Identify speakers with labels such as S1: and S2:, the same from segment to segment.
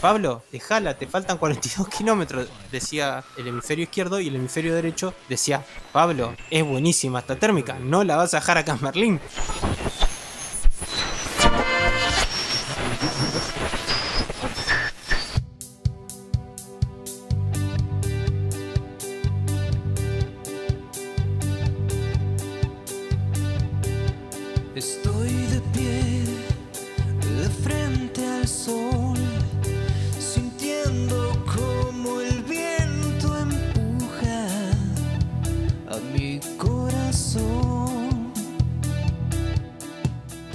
S1: Pablo, dejala, te faltan 42 kilómetros, decía el hemisferio izquierdo y el hemisferio derecho decía, Pablo, es buenísima esta térmica, no la vas a dejar acá en.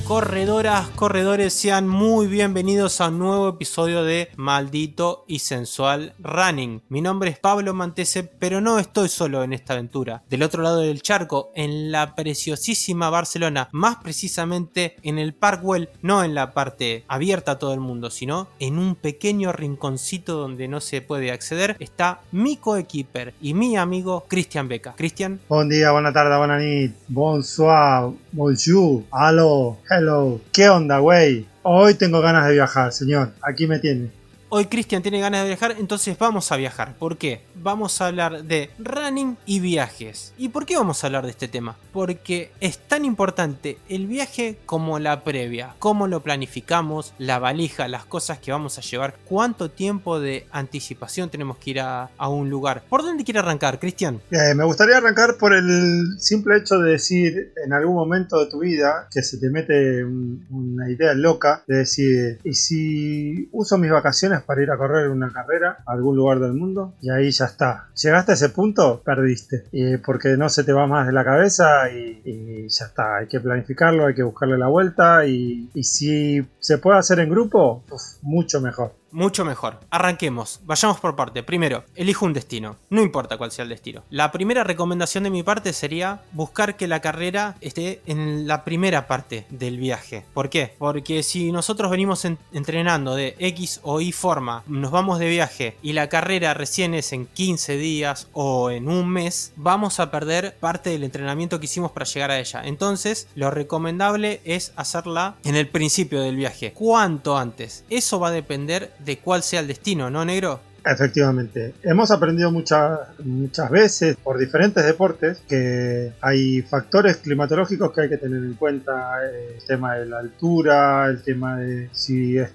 S1: Corredoras, corredores, sean muy bienvenidos a un nuevo episodio de Maldito y Sensual Running. Mi nombre es Pablo Mantese, pero no estoy solo en esta aventura. Del otro lado del charco, en la preciosísima Barcelona, más precisamente en el Parkwell, no en la parte abierta a todo el mundo, sino en un pequeño rinconcito donde no se puede acceder, está mi coequiper y mi amigo Cristian Beca. Cristian,
S2: Buen día, buena tarde, buena nit, bonsoir, bonjour, aló, hello. ¿Qué onda, güey? Hoy tengo ganas de viajar, señor. Aquí me tiene.
S1: Hoy Cristian tiene ganas de viajar, entonces vamos a viajar. ¿Por qué? Vamos a hablar de running y viajes. ¿Y por qué vamos a hablar de este tema? Porque es tan importante el viaje como la previa. Cómo lo planificamos, la valija, las cosas que vamos a llevar, cuánto tiempo de anticipación tenemos que ir a, un lugar. ¿Por dónde quiere arrancar, Cristian?
S2: Eh, me gustaría arrancar por el simple hecho de decir en algún momento de tu vida que se te mete un- una idea loca de decir, ¿y si uso mis vacaciones para ir a correr una carrera a algún lugar del mundo? Y ahí ya está. Llegaste a ese punto, perdiste. Porque no se te va más de la cabeza y, ya está. Hay que planificarlo, hay que buscarle la vuelta y, si se puede hacer en grupo, mucho mejor.
S1: Mucho mejor. Arranquemos. Vayamos por parte. Primero, elijo un destino. No importa cuál sea el destino. La primera recomendación de mi parte sería buscar que la carrera esté en la primera parte del viaje. ¿Por qué? Porque si nosotros venimos en- entrenando de X o Y forma, nos vamos de viaje y la carrera recién es en 15 días o en un mes, vamos a perder parte del entrenamiento que hicimos para llegar a ella. Entonces, lo recomendable es hacerla en el principio del viaje. ¿Cuánto antes? Eso va a depender de cuál sea el destino, ¿no, negro?
S2: Efectivamente, hemos aprendido muchas muchas veces por diferentes deportes que hay factores climatológicos que hay que tener en cuenta, el tema de la altura, el tema de si es-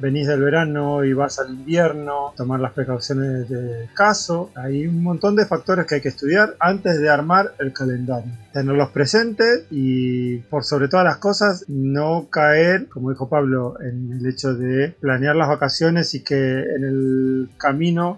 S2: venís del verano y vas al invierno, tomar las precauciones de caso, hay un montón de factores que hay que estudiar antes de armar el calendario, tenerlos presentes y por sobre todas las cosas no caer, como dijo Pablo, en el hecho de planear las vacaciones y que en el camino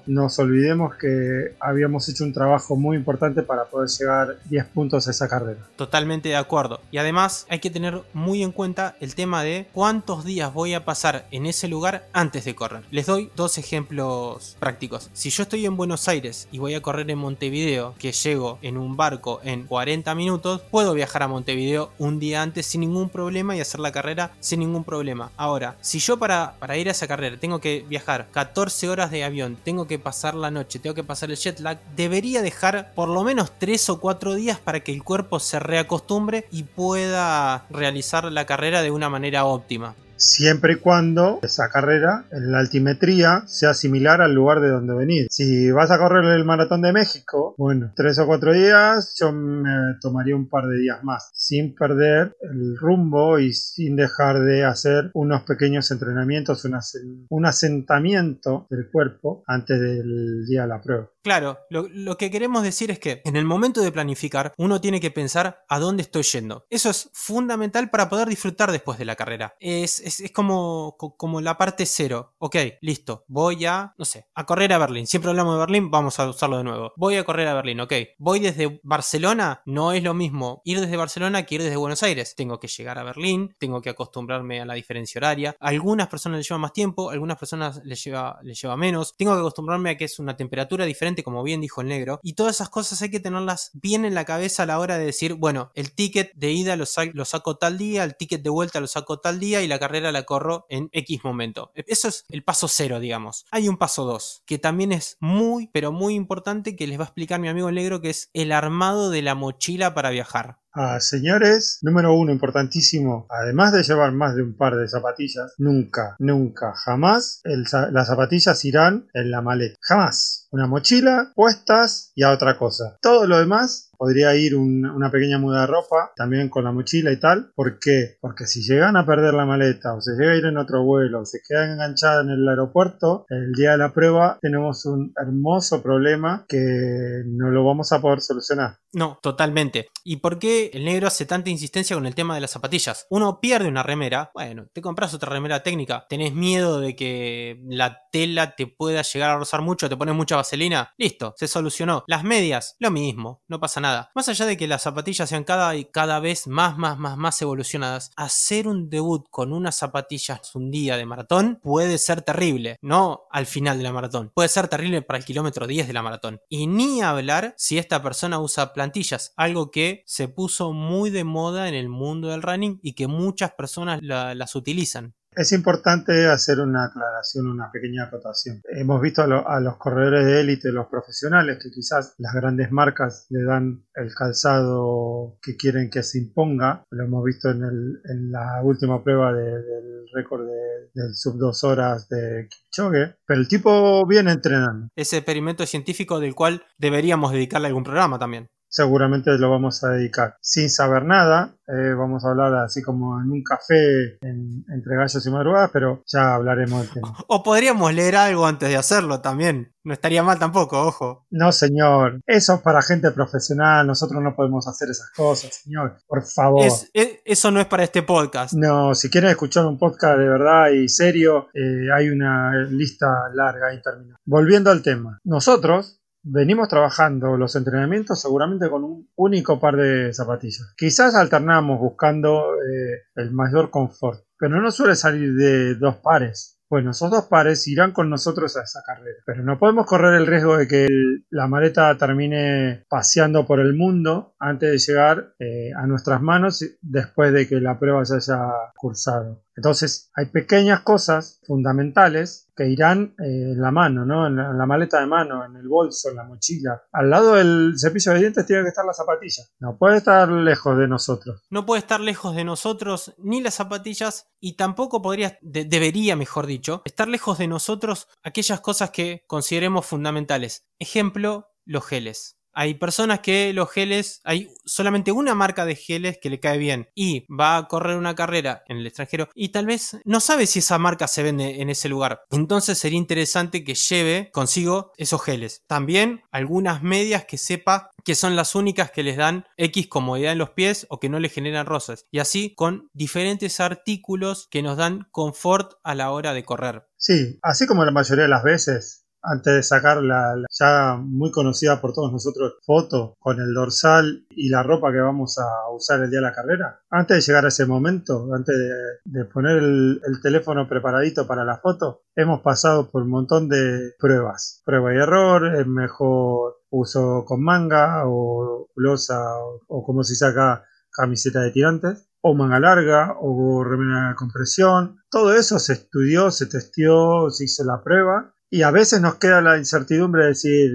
S2: nos olvidemos que habíamos hecho un trabajo muy importante para poder llegar 10 puntos a esa carrera.
S1: Totalmente de acuerdo. Y además hay que tener muy en cuenta el tema de cuántos días voy a pasar en ese lugar antes de correr. Les doy dos ejemplos prácticos. Si yo estoy en Buenos Aires y voy a correr en Montevideo, que llego en un barco en 40 minutos, puedo viajar a Montevideo un día antes sin ningún problema y hacer la carrera sin ningún problema. Ahora, si yo para, para ir a esa carrera tengo que viajar 14 horas de avión, tengo que pasar la noche, tengo que pasar el jet lag, debería dejar por lo menos 3 o 4 días para que el cuerpo se reacostumbre y pueda realizar la carrera de una manera óptima.
S2: Siempre y cuando esa carrera en la altimetría sea similar al lugar de donde venís. Si vas a correr el maratón de México, bueno, tres o cuatro días, yo me tomaría un par de días más, sin perder el rumbo y sin dejar de hacer unos pequeños entrenamientos, un, asen- un asentamiento del cuerpo antes del día de la prueba.
S1: Claro, lo, que queremos decir es que en el momento de planificar uno tiene que pensar a dónde estoy yendo. Eso es fundamental para poder disfrutar después de la carrera. Es, como, co- como la parte cero. Ok, listo, voy a, no sé, a correr a Berlín. Siempre hablamos de Berlín, vamos a usarlo de nuevo. Voy a correr a Berlín, ok. Voy desde Barcelona, no es lo mismo ir desde Barcelona que ir desde Buenos Aires. Tengo que llegar a Berlín, tengo que acostumbrarme a la diferencia horaria. A algunas personas les lleva más tiempo, algunas personas les les lleva menos. Tengo que acostumbrarme a que es una temperatura diferente, como bien dijo el negro. Y todas esas cosas hay que tenerlas bien en la cabeza a la hora de decir, bueno, el ticket de ida lo, sa- lo saco tal día, el ticket de vuelta lo saco tal día y la carrera la corro en X momento. Eso es el paso cero, digamos. Hay un paso 2, que también es muy, pero muy importante, que les va a explicar mi amigo el negro, que es el armado de la mochila para viajar.
S2: Señores, número uno, importantísimo, además de llevar más de un par de zapatillas, nunca, nunca, jamás las zapatillas irán en la maleta. Jamás. Una mochila, puestas y a otra cosa. Todo lo demás podría ir un- una pequeña muda de ropa, también con la mochila y tal. ¿Por qué? Porque si llegan a perder la maleta o se llega a ir en otro vuelo o se quedan enganchadas en el aeropuerto, el día de la prueba tenemos un hermoso problema que no lo vamos a poder solucionar.
S1: No, totalmente. ¿Y por qué el negro hace tanta insistencia con el tema de las zapatillas? Uno pierde una remera, bueno, te compras otra remera técnica, tenés miedo de que la tela te pueda llegar a rozar mucho, te pones mucha vaselina, listo, se solucionó. Las medias, lo mismo, no pasa nada. Más allá de que las zapatillas sean cada, cada vez más, más, más, más evolucionadas, hacer un debut con unas zapatillas un día de maratón puede ser terrible, no al final de la maratón, puede ser terrible para el kilómetro 10 de la maratón. Y ni hablar si esta persona usa plantillas, algo que se puso muy de moda en el mundo del running y que muchas personas la- las utilizan.
S2: Es importante hacer una aclaración, una pequeña acotación. Hemos visto a, lo- a los corredores de élite, los profesionales, que quizás las grandes marcas le dan el calzado que quieren que se imponga. Lo hemos visto en, la última prueba de- del récord de- del sub 2 horas de Kipchoge. Pero el tipo viene entrenando.
S1: Ese experimento científico del cual deberíamos dedicarle algún programa también.
S2: Seguramente lo vamos a dedicar. Sin saber nada, eh, vamos a hablar así como en un café en- entre gallos y madrugadas, pero ya hablaremos del tema.
S1: O podríamos leer algo antes de hacerlo también. No estaría mal tampoco, ojo.
S2: No, señor, eso es para gente profesional, nosotros no podemos hacer esas cosas, señor, por favor.
S1: Es- es- eso no es para este podcast.
S2: No, si quieren escuchar un podcast de verdad y serio, eh, hay una lista larga interminable. Volviendo al tema, nosotros venimos trabajando los entrenamientos seguramente con un único par de zapatillas. Quizás alternamos buscando eh, el mayor confort, pero no suele salir de dos pares. Bueno, esos dos pares irán con nosotros a esa carrera, pero no podemos correr el riesgo de que la maleta termine paseando por el mundo antes de llegar eh, a nuestras manos después de que la prueba se haya cursado. Entonces, hay pequeñas cosas fundamentales que irán eh, en la mano, ¿no? En la, maleta de mano, en el bolso, en la mochila. Al lado del cepillo de dientes tiene que estar la zapatilla. No puede estar lejos de nosotros.
S1: No puede estar lejos de nosotros ni las zapatillas y tampoco podría, de- debería, mejor dicho, estar lejos de nosotros aquellas cosas que consideremos fundamentales. Ejemplo, los geles. Hay personas que los geles, hay solamente una marca de geles que le cae bien y va a correr una carrera en el extranjero y tal vez no sabe si esa marca se vende en ese lugar. Entonces sería interesante que lleve consigo esos geles. También algunas medias que sepa que son las únicas que les dan X comodidad en los pies o que no les generan rosas. Y así con diferentes artículos que nos dan confort a la hora de correr.
S2: Sí, así como la mayoría de las veces, antes de sacar la, la ya muy conocida por todos nosotros foto con el dorsal y la ropa que vamos a usar el día de la carrera, antes de llegar a ese momento, antes de, de poner el, el teléfono preparadito para la foto, hemos pasado por un montón de pruebas. Prueba y error, el mejor uso con manga o losa o, o como se saca camiseta de tirantes o manga larga o remera de compresión. Todo eso se estudió, se testeó, se hizo la prueba y a veces nos queda la incertidumbre de decir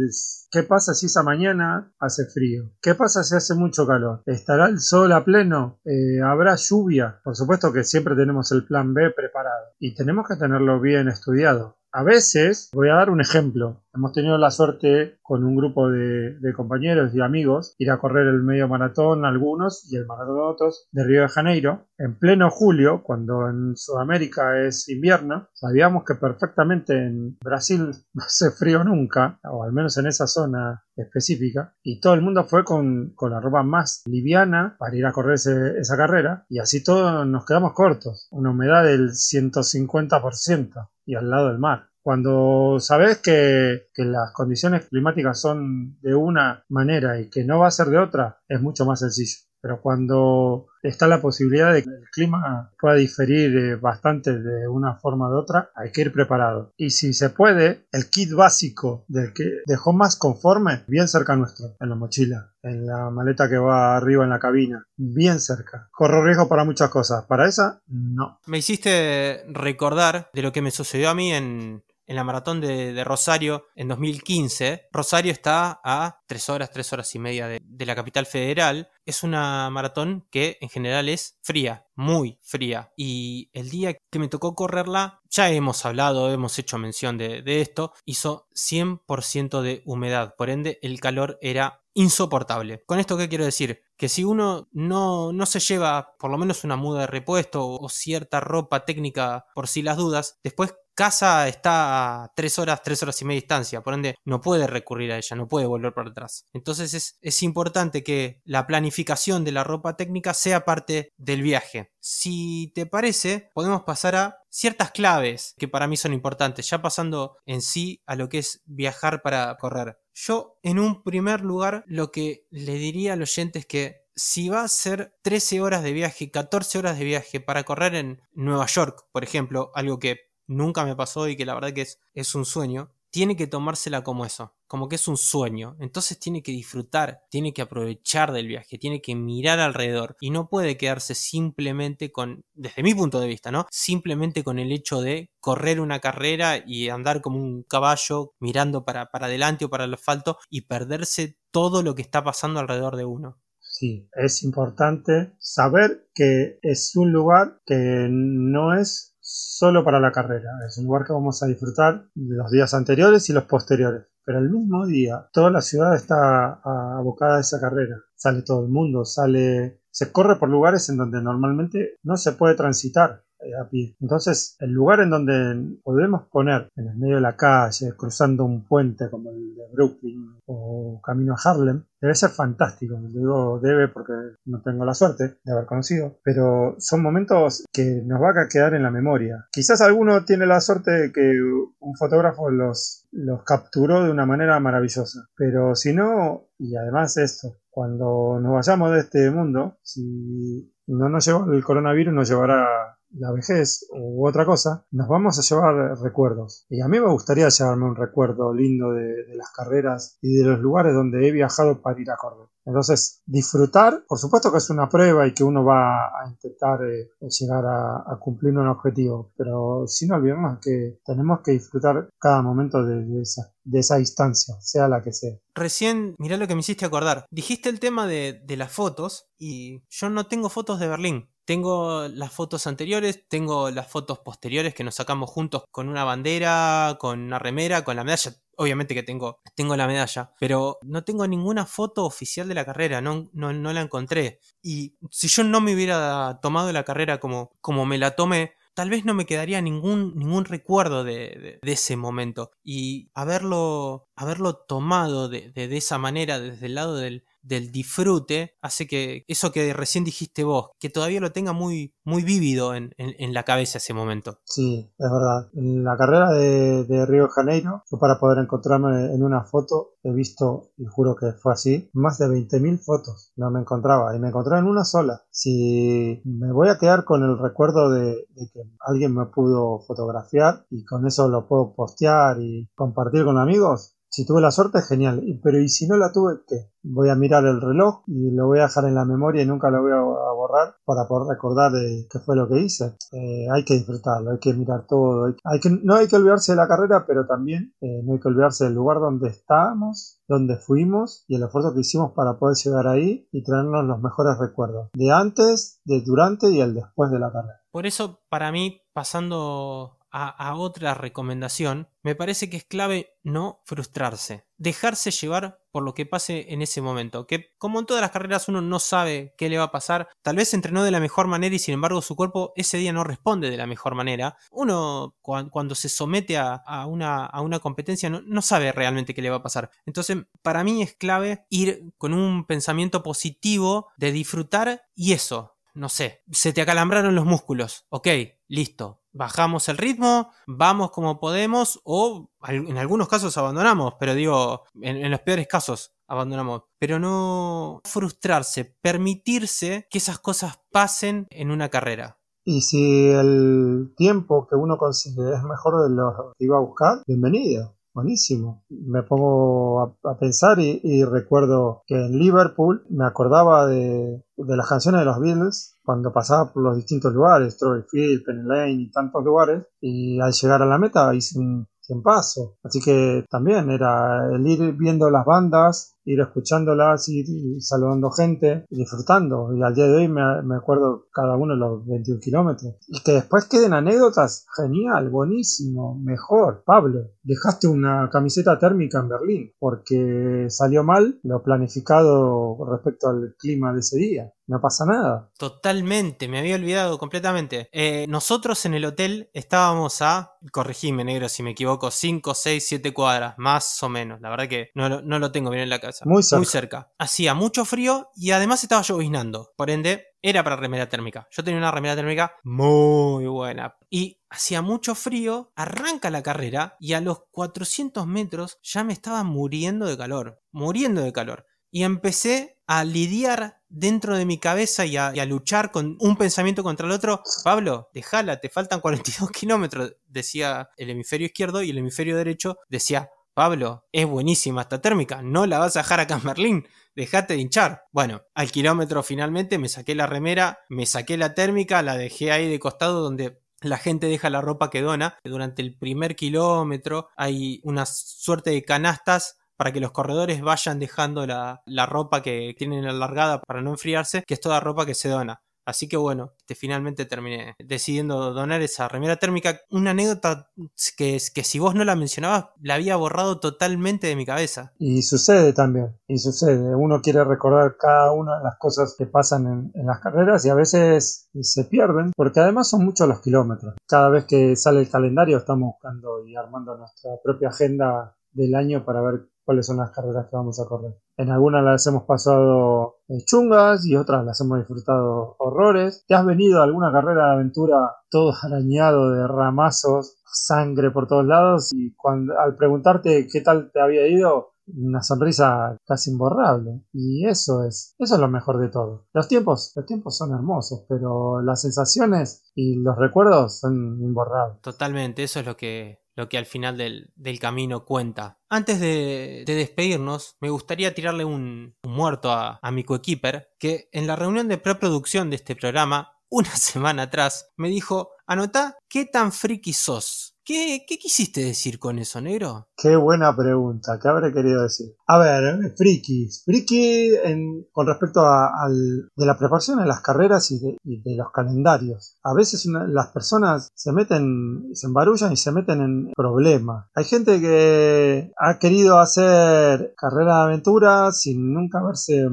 S2: ¿qué pasa si esa mañana hace frío? ¿Qué pasa si hace mucho calor? ¿Estará el sol a pleno? Eh, ¿Habrá lluvia? Por supuesto que siempre tenemos el plan B preparado y tenemos que tenerlo bien estudiado. A veces, voy a dar un ejemplo, hemos tenido la suerte con un grupo de, compañeros y amigos ir a correr el medio maratón algunos y el maratón otros de Río de Janeiro en pleno julio, cuando en Sudamérica es invierno. Sabíamos que perfectamente en Brasil no hace frío nunca, o al menos en esa zona específica, y todo el mundo fue con, la ropa más liviana para ir a correr esa carrera, y así todos nos quedamos cortos, una humedad del 150% y al lado del mar. Cuando sabes que, que las condiciones climáticas son de una manera y que no va a ser de otra, es mucho más sencillo. Pero cuando está la posibilidad de que el clima pueda diferir eh, bastante de una forma u otra, hay que ir preparado. Y si se puede, el kit básico del que dejó más conforme, bien cerca nuestro, en la mochila, en la maleta que va arriba en la cabina, bien cerca. Corro riesgo para muchas cosas, para esa, no.
S1: Me hiciste recordar de lo que me sucedió a mí en, en la maratón de, Rosario en 2015. Rosario está a 3 horas, 3 horas y media de, la capital federal. Es una maratón que en general es fría, muy fría. Y el día que me tocó correrla, ya hemos hablado, hemos hecho mención de, esto, hizo 100% de humedad. Por ende, el calor era insoportable. ¿Con esto qué quiero decir? Que si uno no, no se lleva por lo menos una muda de repuesto o, cierta ropa técnica por si las dudas, después casa está a 3 horas, 3 horas y media distancia, por ende no puede recurrir a ella, no puede volver para atrás. Entonces es, es, importante que la planificación de la ropa técnica sea parte del viaje. Si te parece, podemos pasar a ciertas claves que para mí son importantes, ya pasando en sí a lo que es viajar para correr. Yo, en un primer lugar, lo que le diría al oyente es que si va a ser 13 horas de viaje, 14 horas de viaje para correr en Nueva York, por ejemplo, algo que nunca me pasó y que la verdad que es, es un sueño, tiene que tomársela como eso, como que es un sueño. Entonces tiene que disfrutar, tiene que aprovechar del viaje, tiene que mirar alrededor y no puede quedarse simplemente con, desde mi punto de vista, ¿no? Simplemente con el hecho de correr una carrera y andar como un caballo mirando para, para adelante o para el asfalto y perderse todo lo que está pasando alrededor de uno.
S2: Sí, es importante saber que es un lugar que no es solo para la carrera. Es un lugar que vamos a disfrutar los días anteriores y los posteriores. Pero el mismo día, toda la ciudad está abocada a esa carrera. Sale todo el mundo, sale... Se corre por lugares en donde normalmente no se puede transitar a pie. Entonces, el lugar en donde podemos poner en el medio de la calle, cruzando un puente como el de Brooklyn o camino a Harlem, debe ser fantástico. Digo debe porque no tengo la suerte de haber conocido, pero son momentos que nos va a quedar en la memoria. Quizás alguno tiene la suerte de que un fotógrafo los, los capturó de una manera maravillosa, pero si no, y además esto, cuando nos vayamos de este mundo, si no nos lleva el coronavirus, nos llevará la vejez u otra cosa, nos vamos a llevar recuerdos. Y a mí me gustaría llevarme un recuerdo lindo de, las carreras y de los lugares donde he viajado para ir a correr. Entonces, disfrutar, por supuesto que es una prueba y que uno va a intentar eh, llegar a, a, cumplir un objetivo, pero sin olvidarnos que tenemos que disfrutar cada momento de, esa, de esa instancia, sea la que sea.
S1: Recién, mirá lo que me hiciste acordar. Dijiste el tema de, de las fotos y yo no tengo fotos de Berlín. Tengo las fotos anteriores, tengo las fotos posteriores que nos sacamos juntos con una bandera, con una remera, con la medalla. Obviamente que tengo, tengo la medalla, pero no tengo ninguna foto oficial de la carrera, no, no, no la encontré. Y si yo no me hubiera tomado la carrera como, como me la tomé, tal vez no me quedaría ningún, ningún recuerdo de, de, de ese momento. Y haberlo, haberlo tomado de, de, esa manera, desde el lado del, del disfrute hace que eso que recién dijiste vos, que todavía lo tenga muy, muy vívido en, en, la cabeza ese momento.
S2: Sí, es verdad. En la carrera de, de, Río de Janeiro, yo para poder encontrarme en una foto he visto, y juro que fue así, más de 20.000 fotos. No me encontraba, y me encontraba en una sola. Si me voy a quedar con el recuerdo de que alguien me pudo fotografiar y con eso lo puedo postear y compartir con amigos, si tuve la suerte, genial. Pero ¿y si no la tuve, qué? Voy a mirar el reloj y lo voy a dejar en la memoria y nunca lo voy a borrar para poder recordar eh, qué fue lo que hice. Eh, hay que disfrutarlo, hay que mirar todo. Hay, que, no hay que olvidarse de la carrera, pero también eh, no hay que olvidarse del lugar donde estábamos, donde fuimos y el esfuerzo que hicimos para poder llegar ahí y traernos los mejores recuerdos. De antes, de durante y el después de la carrera.
S1: Por eso, para mí, pasando a, otra recomendación, me parece que es clave no frustrarse, dejarse llevar por lo que pase en ese momento, que como en todas las carreras uno no sabe qué le va a pasar, tal vez entrenó de la mejor manera y sin embargo su cuerpo ese día no responde de la mejor manera, uno cuando se somete a, una, competencia no sabe realmente qué le va a pasar, entonces para mí es clave ir con un pensamiento positivo de disfrutar y eso, no sé, se te acalambraron los músculos, ok, listo, bajamos el ritmo, vamos como podemos o en algunos casos abandonamos, pero digo, en, los peores casos abandonamos. Pero no frustrarse, permitirse que esas cosas pasen en una carrera.
S2: Y si el tiempo que uno consigue es mejor de lo que iba a buscar, bienvenido. Buenísimo. Me pongo a, pensar y, recuerdo que en Liverpool me acordaba de, las canciones de los Beatles cuando pasaba por los distintos lugares, Strawberry Field, Penny Lane y tantos lugares. Y al llegar a la meta hice un, tiempazo. Así que también era el ir viendo las bandas, ir escuchándolas, ir saludando gente, disfrutando. Y al día de hoy me, me acuerdo cada uno de los 21 kilómetros. Y que después queden anécdotas, genial, buenísimo, mejor. Pablo, dejaste una camiseta térmica en Berlín porque salió mal lo planificado respecto al clima de ese día. No pasa nada.
S1: Totalmente, me había olvidado completamente. Eh, nosotros en el hotel estábamos a, corregime negro si me equivoco, 5, 6, 7 cuadras, más o menos. La verdad que no, no lo tengo bien en la cabeza.
S2: Muy cerca.
S1: Muy cerca. Hacía mucho frío y además estaba lloviznando. Por ende, era para remera térmica. Yo tenía una remera térmica muy buena. Y hacía mucho frío, arranca la carrera y a los 400 metros ya me estaba muriendo de calor. Muriendo de calor. Y empecé a lidiar dentro de mi cabeza y a, y a luchar con un pensamiento contra el otro. Pablo, déjala, te faltan 42 kilómetros, decía el hemisferio izquierdo y el hemisferio derecho decía, Pablo, es buenísima esta térmica, no la vas a dejar acá en Berlín, dejate de hinchar. Bueno, al kilómetro finalmente me saqué la remera, me saqué la térmica, la dejé ahí de costado donde la gente deja la ropa que dona. Durante el primer kilómetro hay una suerte de canastas para que los corredores vayan dejando la, la ropa que tienen alargada para no enfriarse, que es toda ropa que se dona. Así que bueno, este, finalmente terminé decidiendo donar esa remera térmica. Una anécdota que, que si vos no la mencionabas, la había borrado totalmente de mi cabeza.
S2: Y sucede también, y sucede. Uno quiere recordar cada una de las cosas que pasan en las carreras y a veces se pierden, porque además son muchos los kilómetros. Cada vez que sale el calendario estamos buscando y armando nuestra propia agenda del año para ver cuáles son las carreras que vamos a correr. En algunas las hemos pasado eh, chungas y otras las hemos disfrutado horrores. ¿Te has venido a alguna carrera de aventura todo arañado de ramazos, sangre por todos lados? Y cuando, al preguntarte qué tal te había ido, una sonrisa casi imborrable. Y eso es, eso es lo mejor de todo. Los tiempos, los tiempos son hermosos, pero las sensaciones y los recuerdos son imborrables.
S1: Totalmente, eso es lo que, lo que al final del, del camino cuenta. Antes de, de, despedirnos, me gustaría tirarle un, muerto a, a mi coequiper, que en la reunión de preproducción de este programa, una semana atrás, me dijo, anotá qué tan friki sos. ¿Qué, ¿Qué, quisiste decir con eso, negro?
S2: Qué buena pregunta, ¿qué habré querido decir? A ver, frikis. Friki en, con respecto a, de la preparación de las carreras y de, los calendarios. A veces las personas se meten, se embarullan y se meten en problemas. Hay gente que ha querido hacer carrera de aventura sin nunca haberse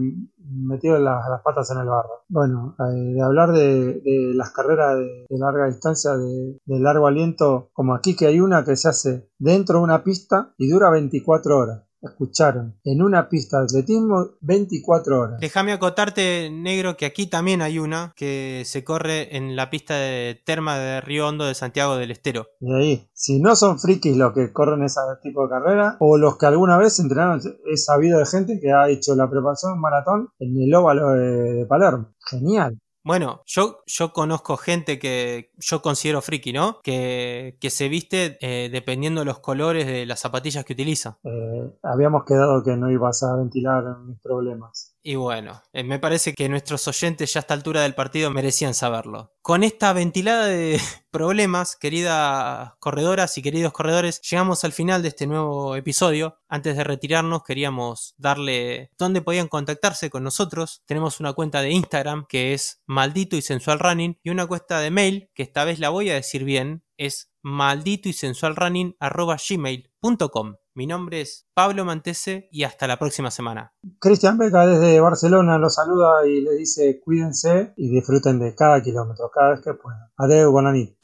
S2: metido las, las, patas en el barro. Bueno, eh, de hablar de, las carreras de, de, larga distancia, de, de largo aliento, como aquí que hay una que se hace dentro de una pista y dura 24 horas. Escucharon, en una pista de atletismo 24 horas.
S1: Déjame acotarte, negro, que aquí también hay una que se corre en la pista de Terma de Río Hondo de Santiago del Estero.
S2: Y ahí, si no son frikis los que corren ese tipo de carrera, o los que alguna vez entrenaron, he sabido de gente que ha hecho la preparación maratón en el óvalo de, de Palermo. Genial.
S1: Bueno, yo, yo conozco gente que yo considero friki, ¿no? Que, que se viste eh, dependiendo de los colores de las zapatillas que utiliza.
S2: Eh, habíamos quedado que no ibas a ventilar mis problemas.
S1: Y bueno, eh, me parece que nuestros oyentes ya a esta altura del partido merecían saberlo. Con esta ventilada de problemas, queridas corredoras y queridos corredores, llegamos al final de este nuevo episodio. Antes de retirarnos, queríamos darle dónde podían contactarse con nosotros. Tenemos una cuenta de Instagram que es maldito y sensual running y una cuenta de mail que esta vez la voy a decir bien, es maldito y sensual running gmail.com. Mi nombre es Pablo Mantese y hasta la próxima semana.
S2: Cristian Beca desde Barcelona los saluda y le dice cuídense y disfruten de cada kilómetro, cada vez que puedan. Adeu.
S3: Estoy